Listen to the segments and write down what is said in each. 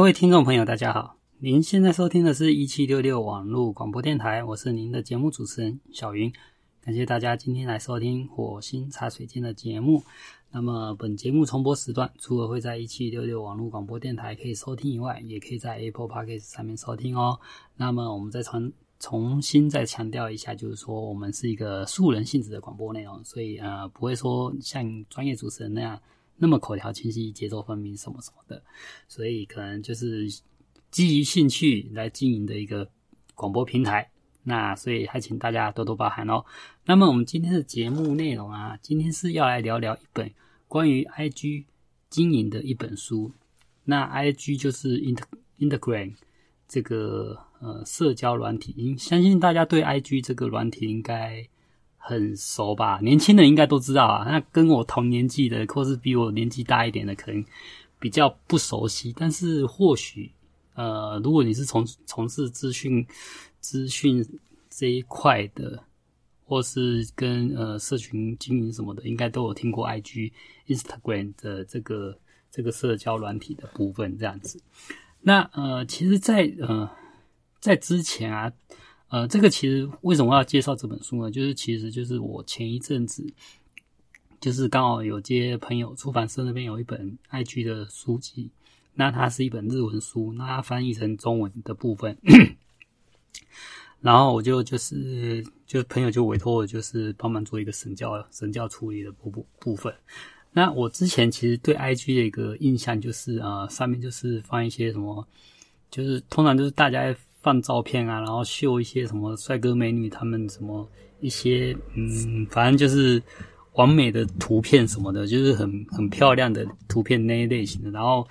各位听众朋友，大家好！您现在收听的是一七六六网络广播电台，我是您的节目主持人小云。感谢大家今天来收听《火星茶水间》的节目。那么，本节目重播时段除了会在一七六六网络广播电台可以收听以外，也可以在 Apple Podcast 上面收听哦。那么，我们再重重新再强调一下，就是说我们是一个素人性质的广播内容，所以呃，不会说像专业主持人那样。那么口条清晰、节奏分明什么什么的，所以可能就是基于兴趣来经营的一个广播平台。那所以还请大家多多包涵哦。那么我们今天的节目内容啊，今天是要来聊聊一本关于 IG 经营的一本书。那 IG 就是 Inter Instagram 这个呃社交软体，相信大家对 IG 这个软体应该。很熟吧？年轻人应该都知道啊。那跟我同年纪的，或是比我年纪大一点的，可能比较不熟悉。但是或许，呃，如果你是从从事资讯资讯这一块的，或是跟呃社群经营什么的，应该都有听过 IG、Instagram 的这个这个社交软体的部分这样子。那呃，其实在，在呃在之前啊。呃，这个其实为什么要介绍这本书呢？就是其实就是我前一阵子，就是刚好有接朋友出版社那边有一本 IG 的书籍，那它是一本日文书，那它翻译成中文的部分，然后我就就是就朋友就委托我，就是帮忙做一个审校审校处理的部部部分。那我之前其实对 IG 的一个印象就是呃，上面就是放一些什么，就是通常就是大家。放照片啊，然后秀一些什么帅哥美女，他们什么一些嗯，反正就是完美的图片什么的，就是很很漂亮的图片那一类型的。然后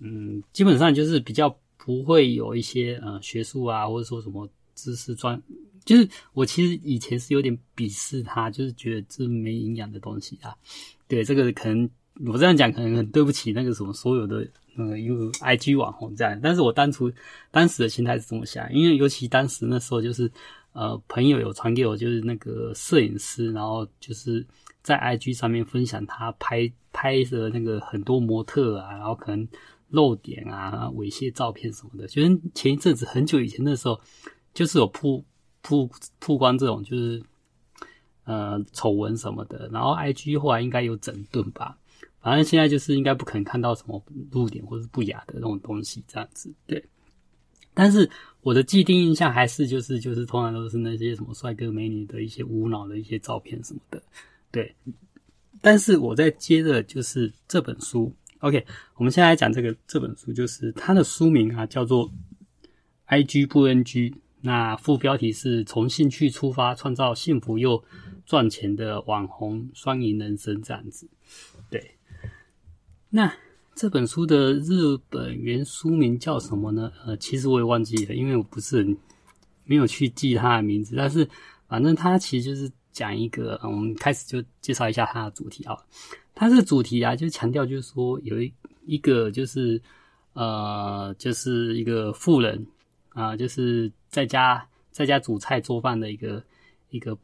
嗯，基本上就是比较不会有一些呃学术啊，或者说什么知识专，就是我其实以前是有点鄙视他，就是觉得这没营养的东西啊。对，这个可能我这样讲可能很对不起那个什么所有的。嗯，有 IG 网红这样，但是我当初当时的心态是这么想，因为尤其当时那时候就是，呃，朋友有传给我，就是那个摄影师，然后就是在 IG 上面分享他拍拍的那个很多模特啊，然后可能露点啊、猥亵照片什么的，就是前一阵子很久以前的时候，就是有曝曝曝光这种就是呃丑闻什么的，然后 IG 后来应该有整顿吧。反正现在就是应该不可能看到什么露点或是不雅的那种东西这样子，对。但是我的既定印象还是就是就是通常都是那些什么帅哥美女的一些无脑的一些照片什么的，对。但是我在接着就是这本书，OK，我们现在来讲这个这本书，就是它的书名啊叫做 IG 不 NG，那副标题是从兴趣出发创造幸福又赚钱的网红双赢人生这样子，那这本书的日本原书名叫什么呢？呃，其实我也忘记了，因为我不是很没有去记它的名字。但是反正它其实就是讲一个，嗯，我们开始就介绍一下它的主题啊。它这个主题啊，就强调就是说有一一个就是呃，就是一个妇人啊，就是在家在家煮菜做饭的一个一个。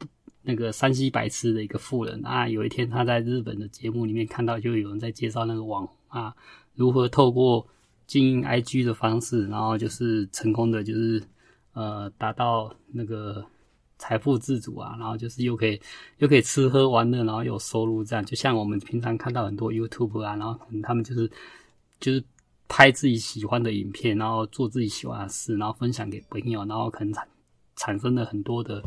那个山西白痴的一个富人啊，有一天他在日本的节目里面看到，就有人在介绍那个网红啊，如何透过经营 IG 的方式，然后就是成功的，就是呃达到那个财富自主啊，然后就是又可以又可以吃喝玩乐，然后有收入这样，就像我们平常看到很多 YouTube 啊，然后可能他们就是就是拍自己喜欢的影片，然后做自己喜欢的事，然后分享给朋友，然后可能产产生了很多的。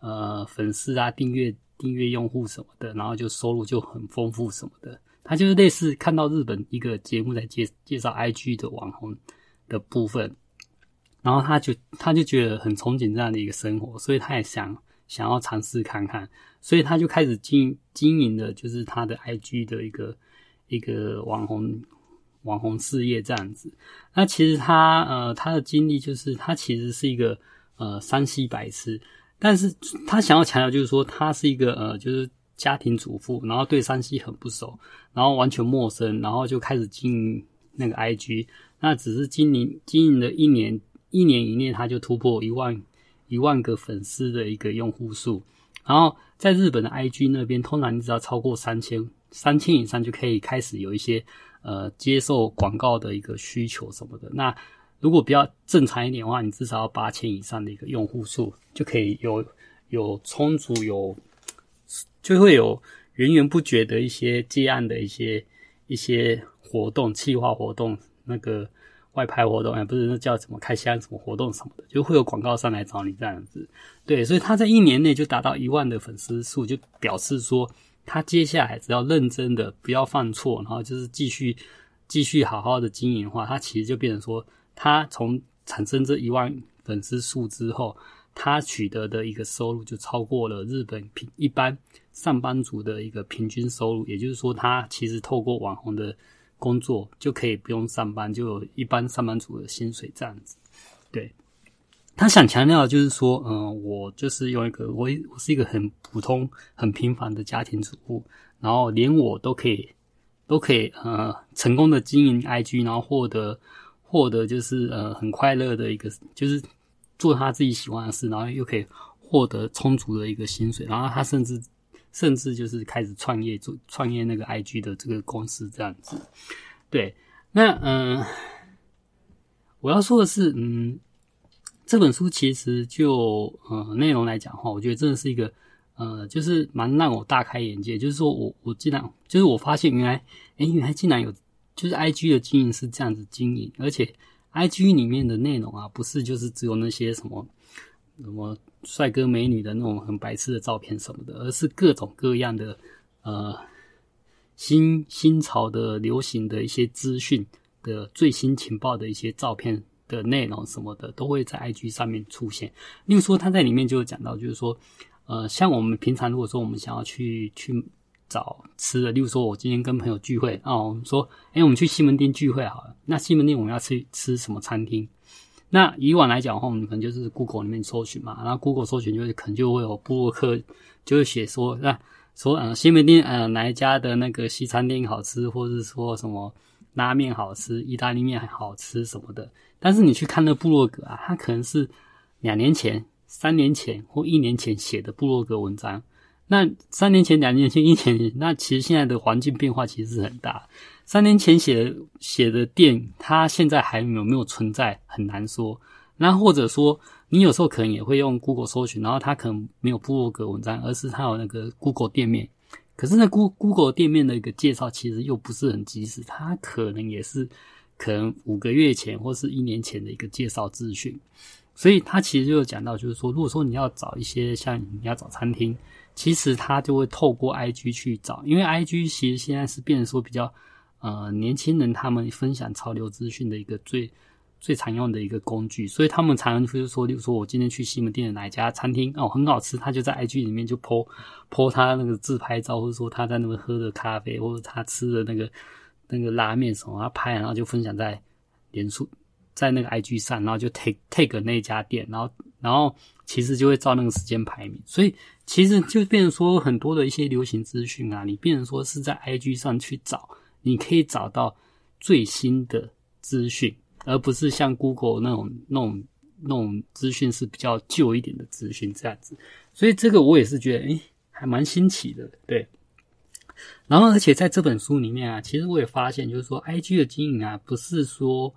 呃，粉丝啊，订阅订阅用户什么的，然后就收入就很丰富什么的。他就是类似看到日本一个节目在介介绍 IG 的网红的部分，然后他就他就觉得很憧憬这样的一个生活，所以他也想想要尝试看看，所以他就开始经经营的就是他的 IG 的一个一个网红网红事业这样子。那其实他呃他的经历就是他其实是一个呃山西白痴。但是他想要强调，就是说他是一个呃，就是家庭主妇，然后对山西很不熟，然后完全陌生，然后就开始经营那个 IG。那只是经营经营了一年，一年以内他就突破一万一万个粉丝的一个用户数。然后在日本的 IG 那边，通常你只要超过三千三千以上，就可以开始有一些呃接受广告的一个需求什么的。那如果比较正常一点的话，你至少要八千以上的一个用户数，就可以有有充足有，就会有源源不绝的一些接案的一些一些活动、企划活动、那个外拍活动，哎，不是那叫什么开箱什么活动什么的，就会有广告商来找你这样子。对，所以他在一年内就达到一万的粉丝数，就表示说他接下来只要认真的，不要犯错，然后就是继续继续好好的经营的话，他其实就变成说。他从产生这一万粉丝数之后，他取得的一个收入就超过了日本平一般上班族的一个平均收入。也就是说，他其实透过网红的工作就可以不用上班，就有一般上班族的薪水这样子。对，他想强调的就是说，嗯、我就是用一个我我是一个很普通、很平凡的家庭主妇，然后连我都可以都可以呃成功的经营 IG，然后获得。获得就是呃很快乐的一个，就是做他自己喜欢的事，然后又可以获得充足的一个薪水，然后他甚至甚至就是开始创业做创业那个 IG 的这个公司这样子。对，那嗯、我要说的是，嗯，这本书其实就呃内容来讲的话，我觉得真的是一个呃，就是蛮让我大开眼界。就是说我我竟然就是我发现原来，诶，原来竟然有。就是 I G 的经营是这样子经营，而且 I G 里面的内容啊，不是就是只有那些什么什么帅哥美女的那种很白痴的照片什么的，而是各种各样的呃新新潮的流行的一些资讯的最新情报的一些照片的内容什么的，都会在 I G 上面出现。例如说，他在里面就有讲到，就是说，呃，像我们平常如果说我们想要去去。找吃的，例如说，我今天跟朋友聚会，哦，我们说，哎，我们去西门町聚会好了。那西门町我们要去吃什么餐厅？那以往来讲的话，我们可能就是 Google 里面搜寻嘛，然后 Google 搜寻就会可能就会有部落客就会写说，那说，嗯，西门町，呃，哪一家的那个西餐厅好吃，或者是说什么拉面好吃，意大利面好吃什么的。但是你去看那部落格啊，它可能是两年前、三年前或一年前写的部落格文章。那三年前、两年前、一年前，那其实现在的环境变化其实是很大。三年前写的写的店，它现在还有没有存在，很难说。那或者说，你有时候可能也会用 Google 搜寻，然后它可能没有部落格文章，而是它有那个 Google 店面。可是那 Google 店面的一个介绍其实又不是很及时，它可能也是可能五个月前或是一年前的一个介绍资讯。所以它其实就讲到，就是说，如果说你要找一些像你要找餐厅。其实他就会透过 IG 去找，因为 IG 其实现在是变成说比较呃年轻人他们分享潮流资讯的一个最最常用的一个工具，所以他们常常就是说，例如说我今天去西门店的哪一家餐厅哦很好吃，他就在 IG 里面就 po po 他那个自拍照，或者说他在那边喝的咖啡，或者他吃的那个那个拉面什么，他拍然后就分享在脸书在那个 IG 上，然后就 take take 那家店，然后然后其实就会照那个时间排名，所以。其实就变成说很多的一些流行资讯啊，你变成说是在 IG 上去找，你可以找到最新的资讯，而不是像 Google 那种那种那种资讯是比较旧一点的资讯这样子。所以这个我也是觉得，诶，还蛮新奇的，对。然后而且在这本书里面啊，其实我也发现，就是说 IG 的经营啊，不是说。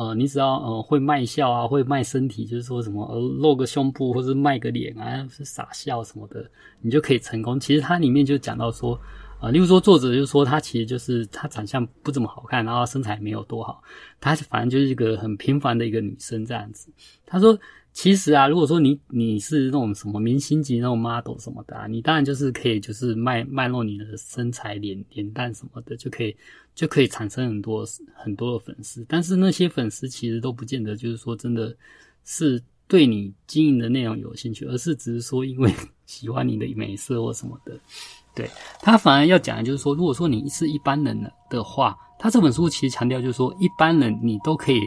呃，你只要呃会卖笑啊，会卖身体，就是说什么露个胸部或者卖个脸啊，是傻笑什么的，你就可以成功。其实它里面就讲到说，呃，例如说作者就说他其实就是他长相不怎么好看，然后身材没有多好，他反正就是一个很平凡的一个女生这样子。他说。其实啊，如果说你你是那种什么明星级那种 model 什么的啊，你当然就是可以就是卖卖弄你的身材、脸脸蛋什么的，就可以就可以产生很多很多的粉丝。但是那些粉丝其实都不见得就是说真的是对你经营的内容有兴趣，而是只是说因为 喜欢你的美色或什么的。对，他反而要讲的就是说，如果说你是一般人的话，他这本书其实强调就是说，一般人你都可以。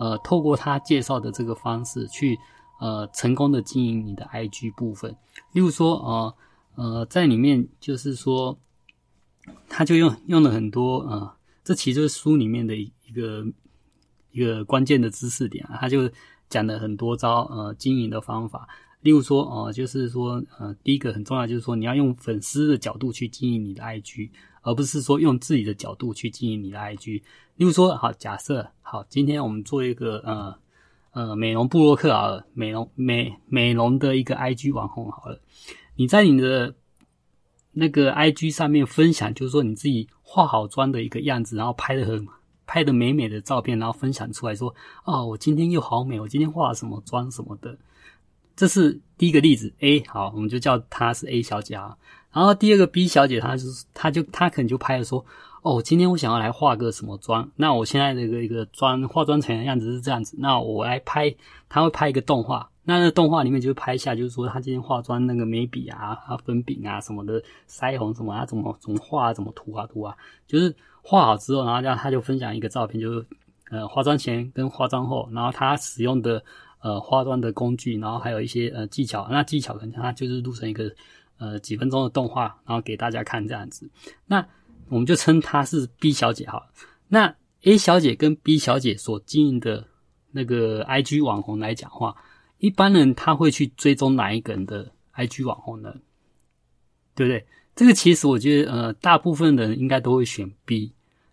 呃，透过他介绍的这个方式去，呃，成功的经营你的 IG 部分。例如说，呃，呃，在里面就是说，他就用用了很多，呃，这其实是书里面的一个一个关键的知识点。他就讲了很多招，呃，经营的方法。例如说，呃，就是说，呃，第一个很重要就是说，你要用粉丝的角度去经营你的 IG，而不是说用自己的角度去经营你的 IG。例如说，好，假设好，今天我们做一个呃呃美容部落客好了，美容美美容的一个 IG 网红好了，你在你的那个 IG 上面分享，就是说你自己化好妆的一个样子，然后拍的很拍的美美的照片，然后分享出来说，哦，我今天又好美，我今天化了什么妆什么的，这是第一个例子 A，好，我们就叫她是 A 小姐啊。然后第二个 B 小姐，她就是她就她可能就拍了说。哦，今天我想要来化个什么妆？那我现在这个一个妆化妆成的样子是这样子。那我来拍，她会拍一个动画。那那动画里面就拍一下，就是说她今天化妆那个眉笔啊、啊粉饼啊什么的，腮红什么啊，怎么怎么画，怎么涂啊涂啊。就是画好之后，然后这样她就分享一个照片，就是呃化妆前跟化妆后，然后她使用的呃化妆的工具，然后还有一些呃技巧。那技巧可能他就是录成一个呃几分钟的动画，然后给大家看这样子。那我们就称她是 B 小姐好了。那 A 小姐跟 B 小姐所经营的那个 IG 网红来讲话，一般人他会去追踪哪一个人的 IG 网红呢？对不对？这个其实我觉得，呃，大部分人应该都会选 B。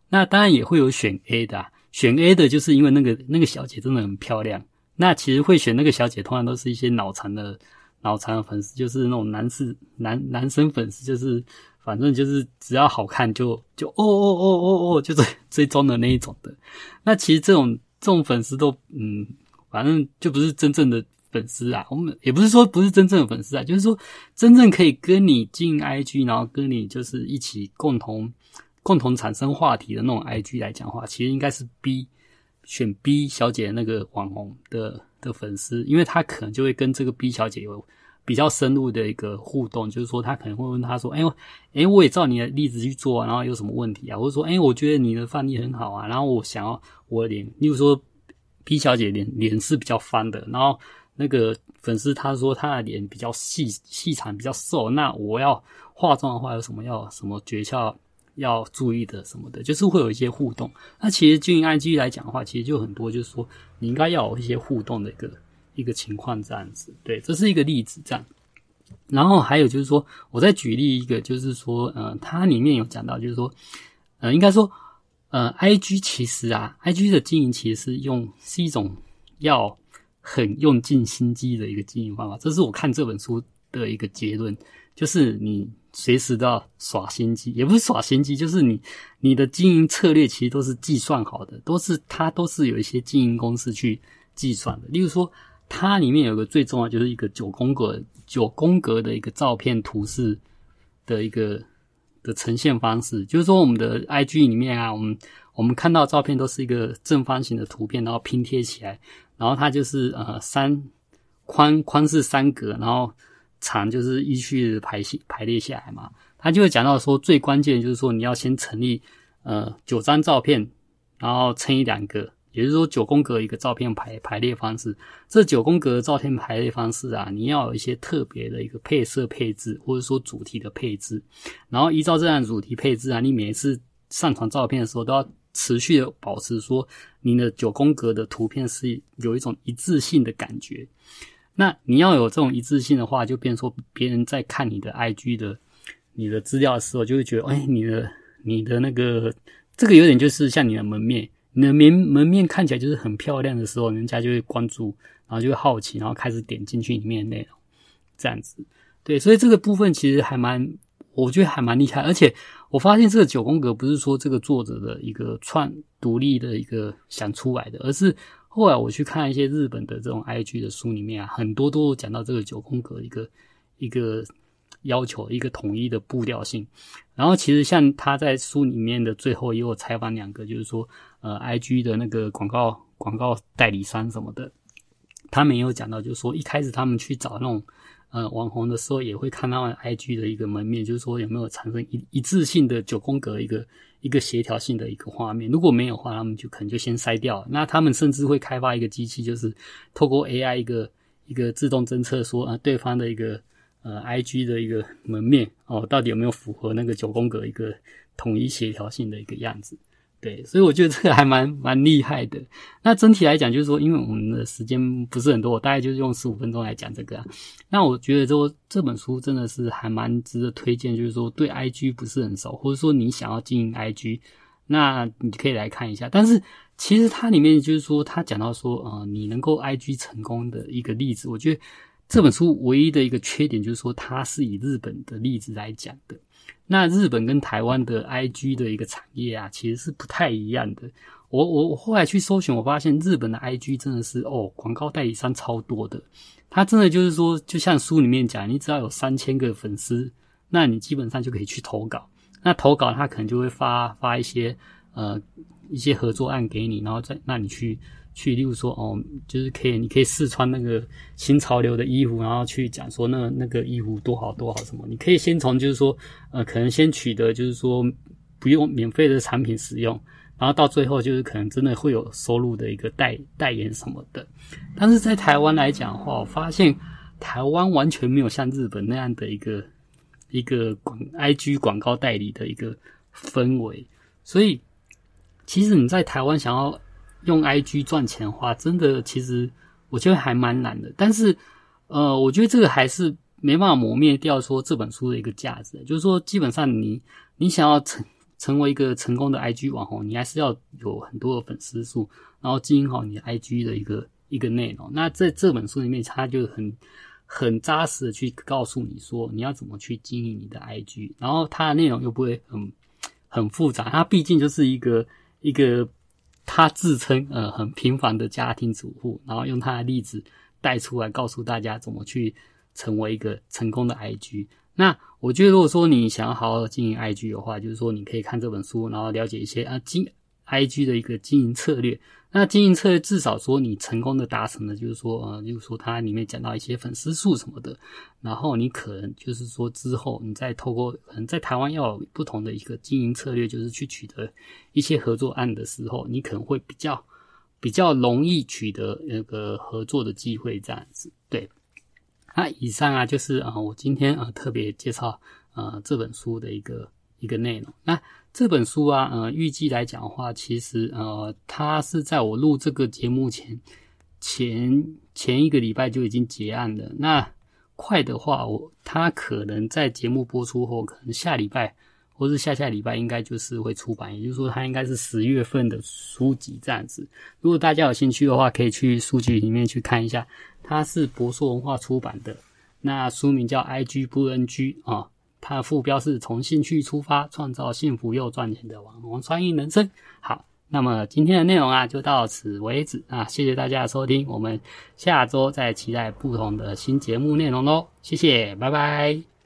那当然也会有选 A 的，选 A 的就是因为那个那个小姐真的很漂亮。那其实会选那个小姐，通常都是一些脑残的脑残的粉丝，就是那种男士男男生粉丝，就是。反正就是只要好看就就哦哦哦哦哦，就追追踪的那一种的。那其实这种这种粉丝都嗯，反正就不是真正的粉丝啊。我们也不是说不是真正的粉丝啊，就是说真正可以跟你进 IG，然后跟你就是一起共同共同产生话题的那种 IG 来讲话，其实应该是 B 选 B 小姐那个网红的的粉丝，因为他可能就会跟这个 B 小姐有。比较深入的一个互动，就是说他可能会问他说：“哎，哎，我也照你的例子去做，然后有什么问题啊？”或者说：“哎，我觉得你的范例很好啊，然后我想要我的脸，例如说 B 小姐脸脸是比较方的，然后那个粉丝他说他的脸比较细细长，比较瘦，那我要化妆的话有什么要什么诀窍要注意的什么的，就是会有一些互动。那其实经营 IG 来讲的话，其实就很多，就是说你应该要有一些互动的一个。一个情况这样子，对，这是一个例子这样。然后还有就是说，我再举例一个，就是说，呃，它里面有讲到，就是说，呃，应该说，呃，IG 其实啊，IG 的经营其实是用是一种要很用尽心机的一个经营方法。这是我看这本书的一个结论，就是你随时都要耍心机，也不是耍心机，就是你你的经营策略其实都是计算好的，都是它都是有一些经营公式去计算的，例如说。它里面有个最重要，就是一个九宫格九宫格的一个照片图示的一个的呈现方式。就是说，我们的 IG 里面啊，我们我们看到照片都是一个正方形的图片，然后拼贴起来，然后它就是呃三宽宽是三格，然后长就是依序排序排列下来嘛。他就会讲到说，最关键就是说，你要先成立呃九张照片，然后乘以两个。也就是说，九宫格一个照片排排列方式，这九宫格的照片排列方式啊，你要有一些特别的一个配色配置，或者说主题的配置，然后依照这样主题配置啊，你每一次上传照片的时候，都要持续的保持说，你的九宫格的图片是有一种一致性的感觉。那你要有这种一致性的话，就变说别人在看你的 IG 的你的资料的时候，就会觉得，哎，你的你的那个这个有点就是像你的门面。你的门门面看起来就是很漂亮的时候，人家就会关注，然后就会好奇，然后开始点进去里面的内容，这样子。对，所以这个部分其实还蛮，我觉得还蛮厉害。而且我发现这个九宫格不是说这个作者的一个创独立的一个想出来的，而是后来我去看一些日本的这种 IG 的书里面啊，很多都讲到这个九宫格一个一个要求，一个统一的步调性。然后其实像他在书里面的最后也有采访两个，就是说。呃，IG 的那个广告广告代理商什么的，他们也有讲到，就是说一开始他们去找那种呃网红的时候，也会看他们 IG 的一个门面，就是说有没有产生一一致性的九宫格一个一个协调性的一个画面。如果没有的话，他们就可能就先筛掉。那他们甚至会开发一个机器，就是透过 AI 一个一个自动侦测，说啊对方的一个呃 IG 的一个门面哦，到底有没有符合那个九宫格一个统一协调性的一个样子。对，所以我觉得这个还蛮蛮厉害的。那整体来讲，就是说，因为我们的时间不是很多，我大概就是用十五分钟来讲这个。那我觉得说这本书真的是还蛮值得推荐，就是说对 IG 不是很熟，或者说你想要经营 IG，那你可以来看一下。但是其实它里面就是说，他讲到说，呃，你能够 IG 成功的一个例子，我觉得这本书唯一的一个缺点就是说，它是以日本的例子来讲的。那日本跟台湾的 IG 的一个产业啊，其实是不太一样的。我我我后来去搜寻，我发现日本的 IG 真的是哦，广告代理商超多的。他真的就是说，就像书里面讲，你只要有三千个粉丝，那你基本上就可以去投稿。那投稿他可能就会发发一些呃一些合作案给你，然后再让你去。去，例如说，哦，就是可以，你可以试穿那个新潮流的衣服，然后去讲说那那个衣服多好多好什么。你可以先从就是说，呃，可能先取得就是说不用免费的产品使用，然后到最后就是可能真的会有收入的一个代代言什么的。但是在台湾来讲的话，我发现台湾完全没有像日本那样的一个一个广 IG 广告代理的一个氛围，所以其实你在台湾想要。用 IG 赚钱的话，真的其实我觉得还蛮难的。但是，呃，我觉得这个还是没办法磨灭掉说这本书的一个价值。就是说，基本上你你想要成成为一个成功的 IG 网红，你还是要有很多的粉丝数，然后经营好你的 IG 的一个一个内容。那在这本书里面，它就很很扎实的去告诉你说你要怎么去经营你的 IG，然后它的内容又不会很很复杂。它毕竟就是一个一个。他自称呃很平凡的家庭主妇，然后用他的例子带出来，告诉大家怎么去成为一个成功的 IG。那我觉得，如果说你想要好好经营 IG 的话，就是说你可以看这本书，然后了解一些啊经 IG 的一个经营策略。那经营策略至少说你成功的达成的，就是说呃，就是说它里面讲到一些粉丝数什么的，然后你可能就是说之后你再透过可能在台湾要有不同的一个经营策略，就是去取得一些合作案的时候，你可能会比较比较容易取得那个合作的机会，这样子。对，那以上啊就是啊我今天啊特别介绍呃这本书的一个一个内容。那这本书啊，呃，预计来讲的话，其实呃，它是在我录这个节目前前前一个礼拜就已经结案了。那快的话，我它可能在节目播出后，可能下礼拜或是下下礼拜，应该就是会出版。也就是说，它应该是十月份的书籍这样子。如果大家有兴趣的话，可以去书籍里面去看一下。它是博硕文化出版的，那书名叫《IG 不 NG》啊。它的副标是从兴趣出发，创造幸福又赚钱的网红创业人生。好，那么今天的内容啊，就到此为止啊，谢谢大家的收听，我们下周再期待不同的新节目内容喽，谢谢，拜拜。